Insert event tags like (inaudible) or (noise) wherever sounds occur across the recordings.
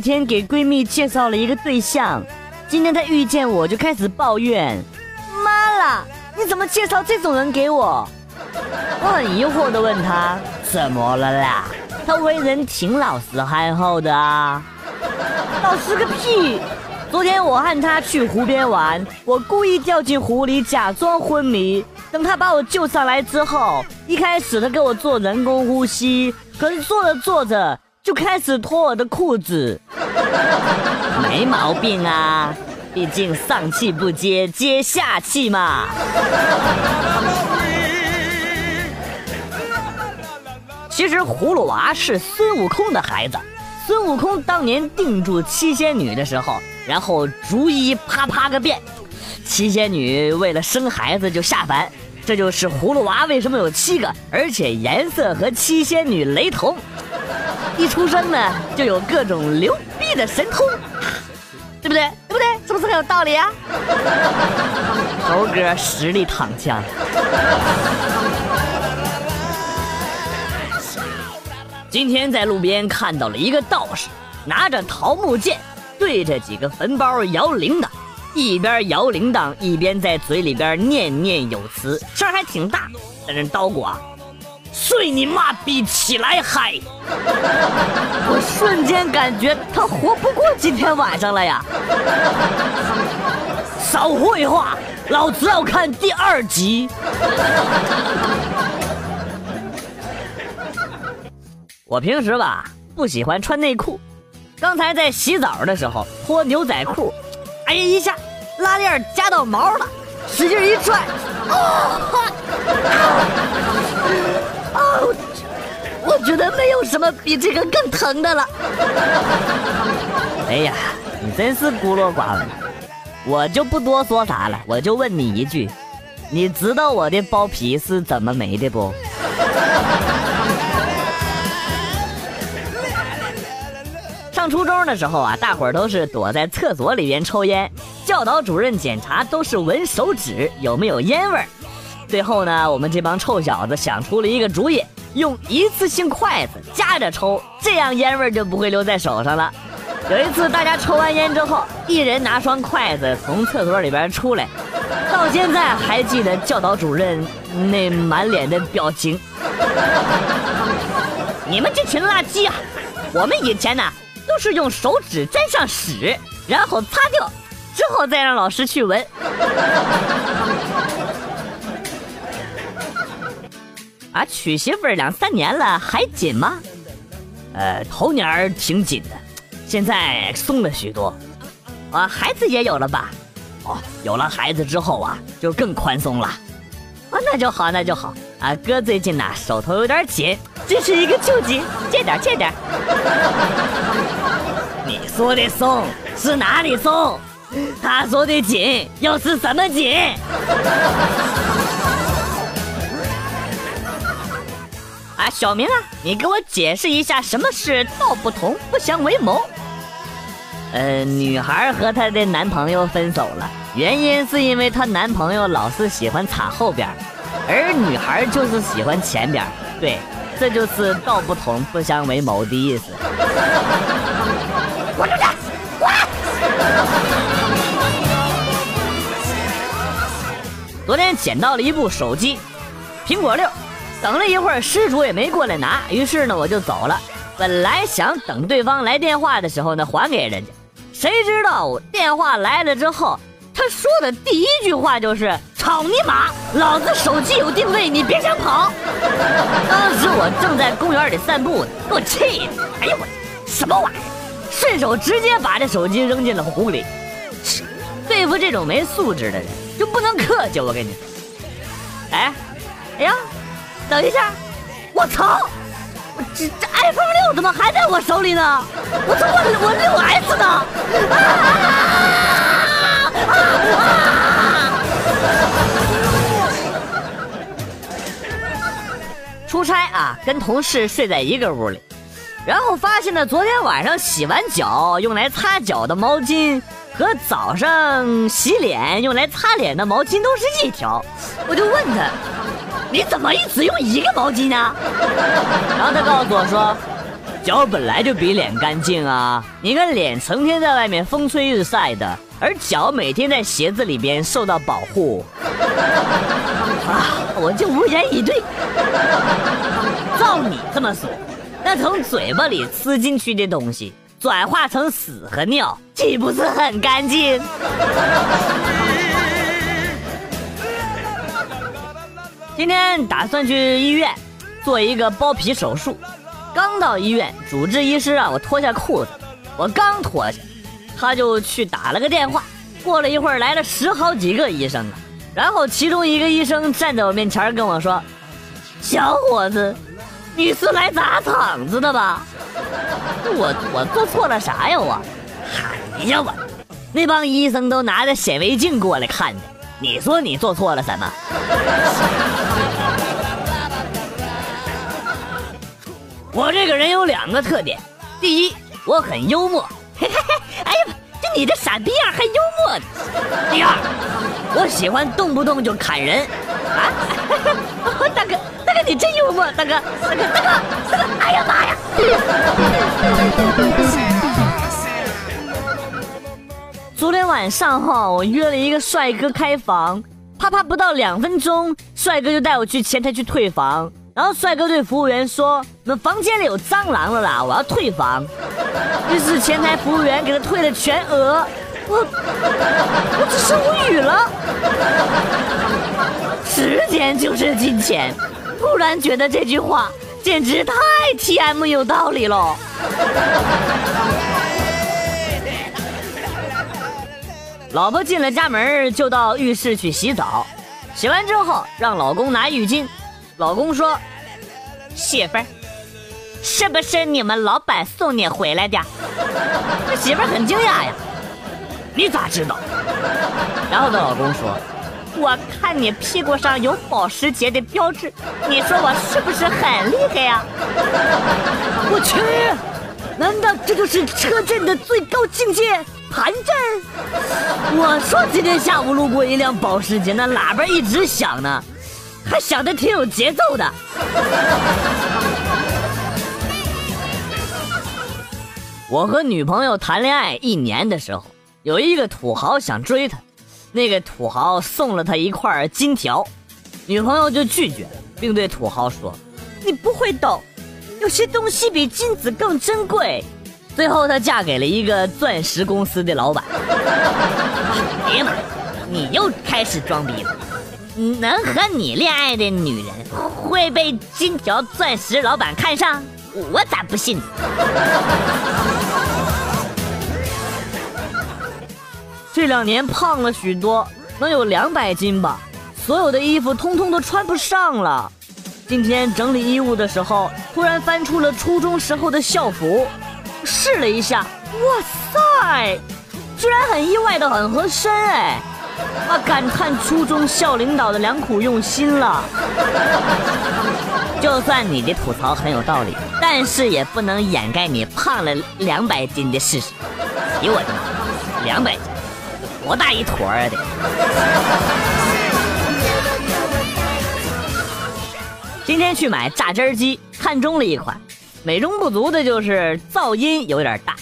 天给闺蜜介绍了一个对象，今天她遇见我就开始抱怨：“妈啦，你怎么介绍这种人给我？”我很疑惑的问她：“怎么了啦？”她为人挺老实憨厚的啊。老实个屁！昨天我和她去湖边玩，我故意掉进湖里假装昏迷，等她把我救上来之后，一开始她给我做人工呼吸，可是做着做着。就开始脱我的裤子，(laughs) 没毛病啊，毕竟上气不接接下气嘛。其实葫芦娃是孙悟空的孩子，孙悟空当年定住七仙女的时候，然后逐一啪啪个遍，七仙女为了生孩子就下凡，这就是葫芦娃为什么有七个，而且颜色和七仙女雷同。一出生呢，就有各种牛逼的神通，对不对？对不对？是不是很有道理啊？猴哥实力躺枪。今天在路边看到了一个道士，拿着桃木剑，对着几个坟包摇铃铛，一边摇铃铛一边在嘴里边念念有词，声还挺大，在那叨咕。睡你妈逼起来嗨！(laughs) 我瞬间感觉他活不过今天晚上了呀！(laughs) 少废话，老子要看第二集。(laughs) 我平时吧不喜欢穿内裤，刚才在洗澡的时候脱牛仔裤，哎呀一下拉链夹到毛了，使劲一拽，啊！哦，我觉得没有什么比这个更疼的了。哎呀，你真是孤陋寡闻，我就不多说啥了，我就问你一句，你知道我的包皮是怎么没的不？上初中的时候啊，大伙儿都是躲在厕所里边抽烟，教导主任检查都是闻手指有没有烟味儿。最后呢，我们这帮臭小子想出了一个主意，用一次性筷子夹着抽，这样烟味就不会留在手上了。有一次，大家抽完烟之后，一人拿双筷子从厕所里边出来，到现在还记得教导主任那满脸的表情。你们这群垃圾啊！我们以前呢都是用手指沾上屎，然后擦掉，之后再让老师去闻。啊，娶媳妇两三年了还紧吗？呃，头年挺紧的，现在松了许多。啊，孩子也有了吧？哦，有了孩子之后啊，就更宽松了。啊，那就好，那就好。啊，哥最近呐手头有点紧，这是一个救急，借点借点。(laughs) 你说的松是哪里松？他说的紧又是什么紧？啊，小明啊，你给我解释一下什么是道不同不相为谋。呃，女孩和她的男朋友分手了，原因是因为她男朋友老是喜欢插后边，而女孩就是喜欢前边。对，这就是道不同不相为谋的意思。滚出去！滚！昨天捡到了一部手机，苹果六。等了一会儿，失主也没过来拿，于是呢，我就走了。本来想等对方来电话的时候呢，还给人家。谁知道电话来了之后，他说的第一句话就是“操你妈，老子手机有定位，你别想跑。”当时我正在公园里散步呢，给我气的，哎呦我，什么玩意儿？顺手直接把这手机扔进了湖里。对付这种没素质的人，就不能客气。我跟你说，哎，哎呀！等一下，我操！我这这 iPhone 六怎么还在我手里呢？我操！我我六 S 呢？出差啊，跟同事睡在一个屋里，然后发现呢，昨天晚上洗完脚用来擦脚的毛巾和早上洗脸用来擦脸的毛巾都是一条，我就问他。你怎么一直用一个毛巾呢？然后他告诉我说，脚本来就比脸干净啊！你看脸成天在外面风吹日晒的，而脚每天在鞋子里边受到保护。啊，我就无言以对。照你这么说，那从嘴巴里吃进去的东西转化成屎和尿，岂不是很干净？今天打算去医院做一个包皮手术。刚到医院，主治医师让我脱下裤子，我刚脱下，他就去打了个电话。过了一会儿，来了十好几个医生啊，然后其中一个医生站在我面前跟我说：“小伙子，你是来砸场子的吧？”我我做错了啥呀？我，哎呀我，那帮医生都拿着显微镜过来看的，你说你做错了什么？我这个人有两个特点，第一，我很幽默，嘿嘿嘿，哎呀，就你这傻逼样还幽默呢。第二，我喜欢动不动就砍人，啊，(laughs) 大哥，大哥你真幽默，大哥，大哥，大哥，大哥，哎呀妈呀！昨天晚上哈，我约了一个帅哥开房，啪啪不到两分钟，帅哥就带我去前台去退房。然后帅哥对服务员说：“那房间里有蟑螂了啦，我要退房。”于是前台服务员给他退了全额。我我只是无语了。时间就是金钱，突然觉得这句话简直太 T M 有道理了。老婆进了家门就到浴室去洗澡，洗完之后让老公拿浴巾。老公说：“媳妇儿，是不是你们老板送你回来的？”这媳妇儿很惊讶呀，你咋知道？然后她老公说：“我看你屁股上有保时捷的标志，你说我是不是很厉害呀？”我去，难道这就是车震的最高境界——盘震？我说今天下午路过一辆保时捷，那喇叭一直响呢。还想的挺有节奏的。(laughs) 我和女朋友谈恋爱一年的时候，有一个土豪想追她，那个土豪送了她一块金条，女朋友就拒绝了，并对土豪说：“你不会懂，有些东西比金子更珍贵。”最后她嫁给了一个钻石公司的老板。哎呀妈，你又开始装逼了。能和你恋爱的女人会被金条钻石老板看上？我咋不信？(laughs) 这两年胖了许多，能有两百斤吧。所有的衣服通通都穿不上了。今天整理衣物的时候，突然翻出了初中时候的校服，试了一下，哇塞，居然很意外的很合身哎。啊！感叹初中校领导的良苦用心了。就算你的吐槽很有道理，但是也不能掩盖你胖了两百斤的事实。哎我的妈，两百斤，多大一坨啊！得。今天去买榨汁机，看中了一款，美中不足的就是噪音有点大。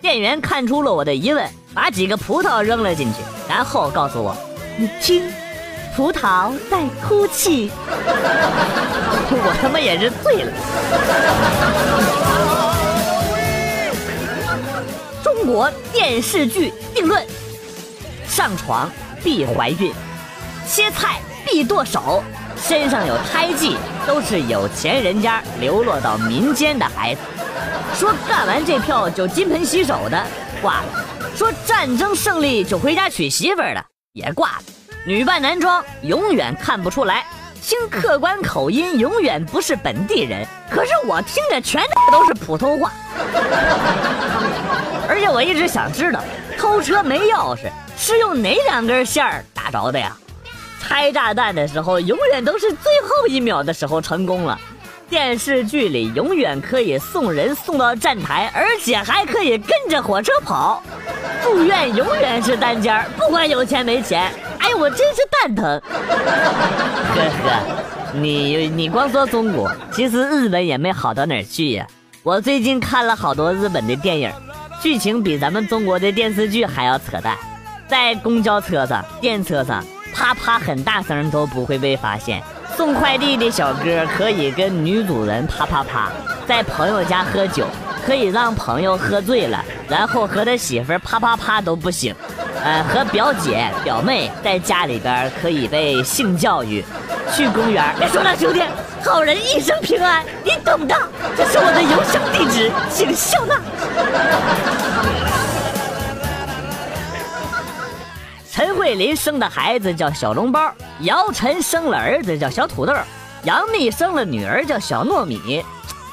店员看出了我的疑问。把几个葡萄扔了进去，然后告诉我：“你听，葡萄在哭泣。”我他妈也是醉了。中国电视剧定论：上床必怀孕，切菜必剁手，身上有胎记都是有钱人家流落到民间的孩子。说干完这票就金盆洗手的挂了。说战争胜利就回家娶媳妇儿了，也挂了。女扮男装永远看不出来，听客观口音永远不是本地人。可是我听着全都是普通话。(laughs) 而且我一直想知道，偷车没钥匙是用哪两根线儿打着的呀？拆炸弹的时候永远都是最后一秒的时候成功了。电视剧里永远可以送人送到站台，而且还可以跟着火车跑。住院永远是单间儿，不管有钱没钱。哎，我真是蛋疼。(laughs) 呵呵，你你光说中国，其实日本也没好到哪儿去呀。我最近看了好多日本的电影，剧情比咱们中国的电视剧还要扯淡。在公交车上、电车上，啪啪很大声都不会被发现。送快递的小哥可以跟女主人啪啪啪。在朋友家喝酒，可以让朋友喝醉了，然后和他媳妇啪啪啪都不醒。呃，和表姐、表妹在家里边可以被性教育。去公园，别说了，兄弟，好人一生平安，你懂的。这是我的邮箱地址，请笑纳。陈慧琳生的孩子叫小笼包，姚晨生了儿子叫小土豆，杨幂生了女儿叫小糯米。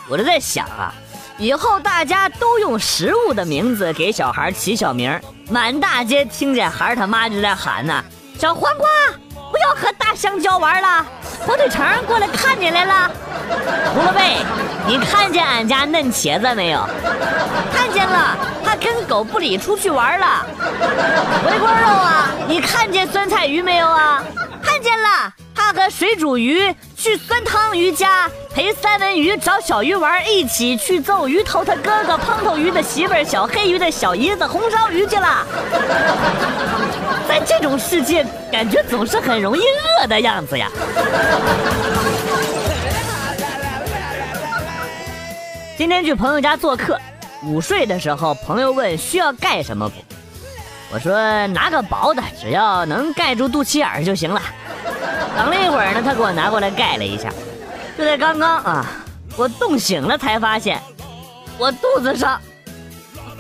我就在想啊。以后大家都用食物的名字给小孩起小名，满大街听见孩他妈就在喊呢：“小黄瓜，不要和大香蕉玩了！”火腿肠过来看你来了。胡萝卜，你看见俺家嫩茄子没有？看见了，他跟狗不理出去玩了。回锅肉啊，你看见酸菜鱼没有啊？看见了，他和水煮鱼去酸汤鱼家。陪三文鱼找小鱼玩，一起去揍鱼头他哥哥胖头鱼的媳妇儿小黑鱼的小姨子红烧鱼去了。(laughs) 在这种世界，感觉总是很容易饿的样子呀。今天去朋友家做客，午睡的时候，朋友问需要盖什么补，我说拿个薄的，只要能盖住肚脐眼就行了。等了一会儿呢，他给我拿过来盖了一下。就在刚刚啊，我冻醒了才发现，我肚子上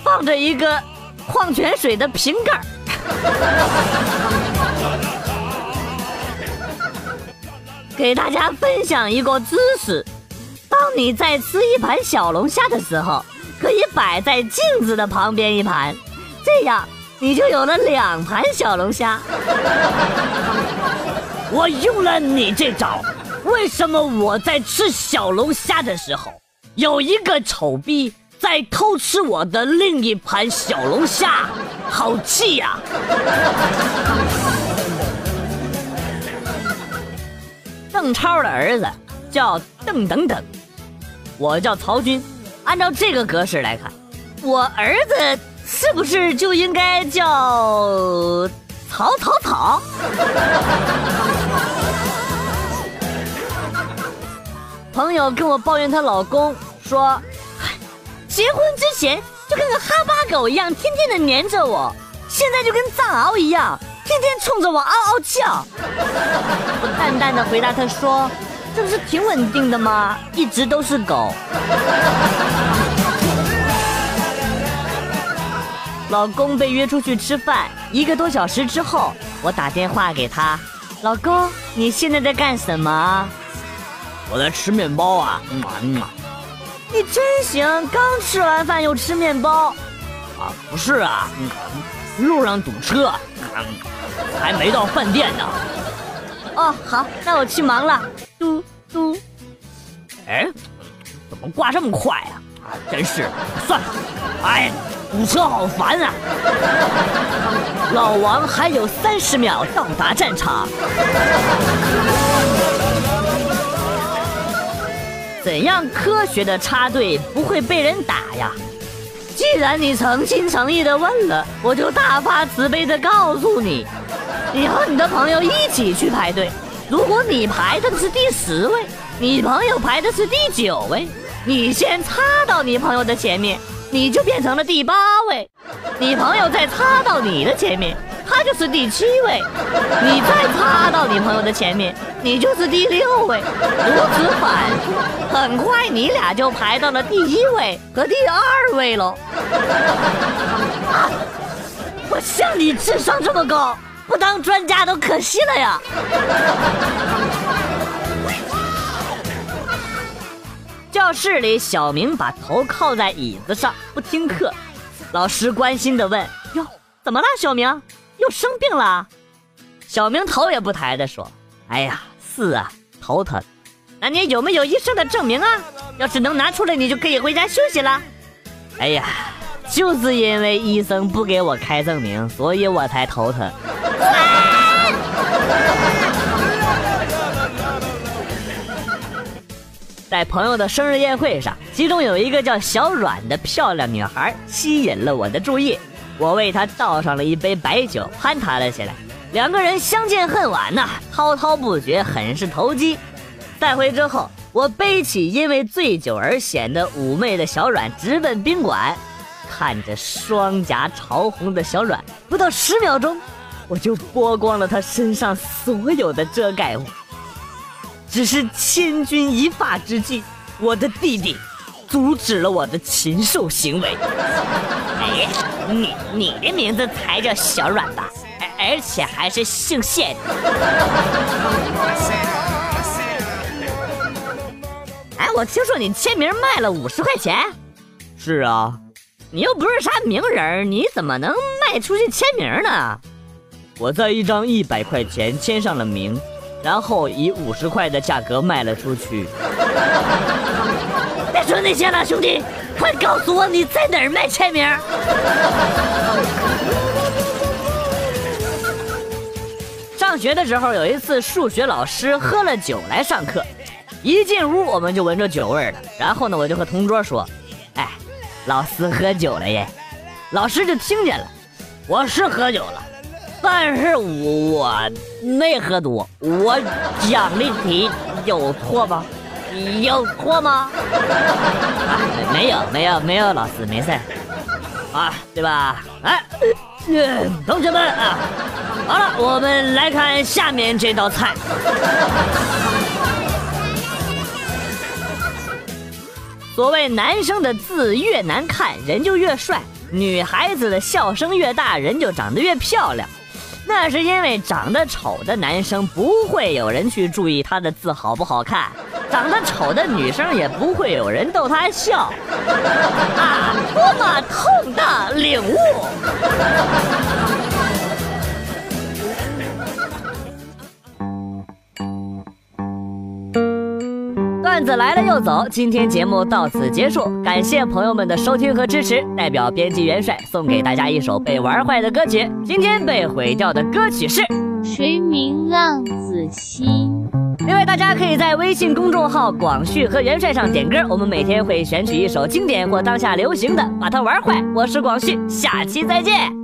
放着一个矿泉水的瓶盖。给大家分享一个知识：当你在吃一盘小龙虾的时候，可以摆在镜子的旁边一盘，这样你就有了两盘小龙虾。我用了你这招。为什么我在吃小龙虾的时候，有一个丑逼在偷吃我的另一盘小龙虾？好气呀！邓超的儿子叫邓等等，我叫曹军。按照这个格式来看，我儿子是不是就应该叫曹曹曹？朋友跟我抱怨她老公说，结婚之前就跟个哈巴狗一样，天天的黏着我，现在就跟藏獒一样，天天冲着我嗷嗷叫。我 (laughs) 淡淡的回答他说，这不是挺稳定的吗？一直都是狗。(laughs) 老公被约出去吃饭，一个多小时之后，我打电话给他，老公，你现在在干什么？我在吃面包啊，嗯啊嗯啊你真行，刚吃完饭又吃面包，啊，不是啊，路上堵车，还没到饭店呢。哦，好，那我去忙了。嘟嘟，哎，怎么挂这么快啊？真是，算了，哎，堵车好烦啊。老王还有三十秒到达战场。怎样科学的插队不会被人打呀？既然你诚心诚意的问了，我就大发慈悲的告诉你，你和你的朋友一起去排队。如果你排的是第十位，你朋友排的是第九位，你先插到你朋友的前面，你就变成了第八位。你朋友再插到你的前面。他就是第七位，你再插到你朋友的前面，你就是第六位，如此反复，很快你俩就排到了第一位和第二位喽。我像你智商这么高，不当专家都可惜了呀。教室里，小明把头靠在椅子上不听课，老师关心的问：“哟，怎么了，小明？”又生病了，小明头也不抬的说：“哎呀，是啊，头疼。那你有没有医生的证明啊？要是能拿出来，你就可以回家休息了。”哎呀，就是因为医生不给我开证明，所以我才头疼。在朋友的生日宴会上，其中有一个叫小阮的漂亮女孩吸引了我的注意，我为他倒上了一杯白酒，攀谈了起来。两个人相见恨晚呐，滔滔不绝，很是投机。带回之后，我背起因为醉酒而显得妩媚的小阮，直奔宾馆。看着双颊潮红的小阮，不到十秒钟，我就剥光了她身上所有的遮盖物。只是千钧一发之际，我的弟弟阻止了我的禽兽行为。哎，你你的名字才叫小软吧？而且还是姓谢的。哎，我听说你签名卖了五十块钱。是啊，你又不是啥名人，你怎么能卖出去签名呢？我在一张一百块钱签上了名。然后以五十块的价格卖了出去。(laughs) 别说那些了，兄弟，快告诉我你在哪儿卖签名。上学的时候，有一次数学老师喝了酒来上课，一进屋我们就闻着酒味了。然后呢，我就和同桌说：“哎，老师喝酒了耶。”老师就听见了，我是喝酒了。但是我没喝多，我讲的题有错吗？有错吗？没有，没有，没有，老师没事，啊，对吧？哎，同学们啊，好了，我们来看下面这道菜。所谓男生的字越难看，人就越帅；女孩子的笑声越大，人就长得越漂亮。那是因为长得丑的男生不会有人去注意他的字好不好看，长得丑的女生也不会有人逗他笑，啊，多么痛的领悟！段子来了又走，今天节目到此结束，感谢朋友们的收听和支持。代表编辑元帅送给大家一首被玩坏的歌曲，今天被毁掉的歌曲是《谁明浪子心》。另外，大家可以在微信公众号“广旭和元帅”上点歌，我们每天会选取一首经典或当下流行的，把它玩坏。我是广旭，下期再见。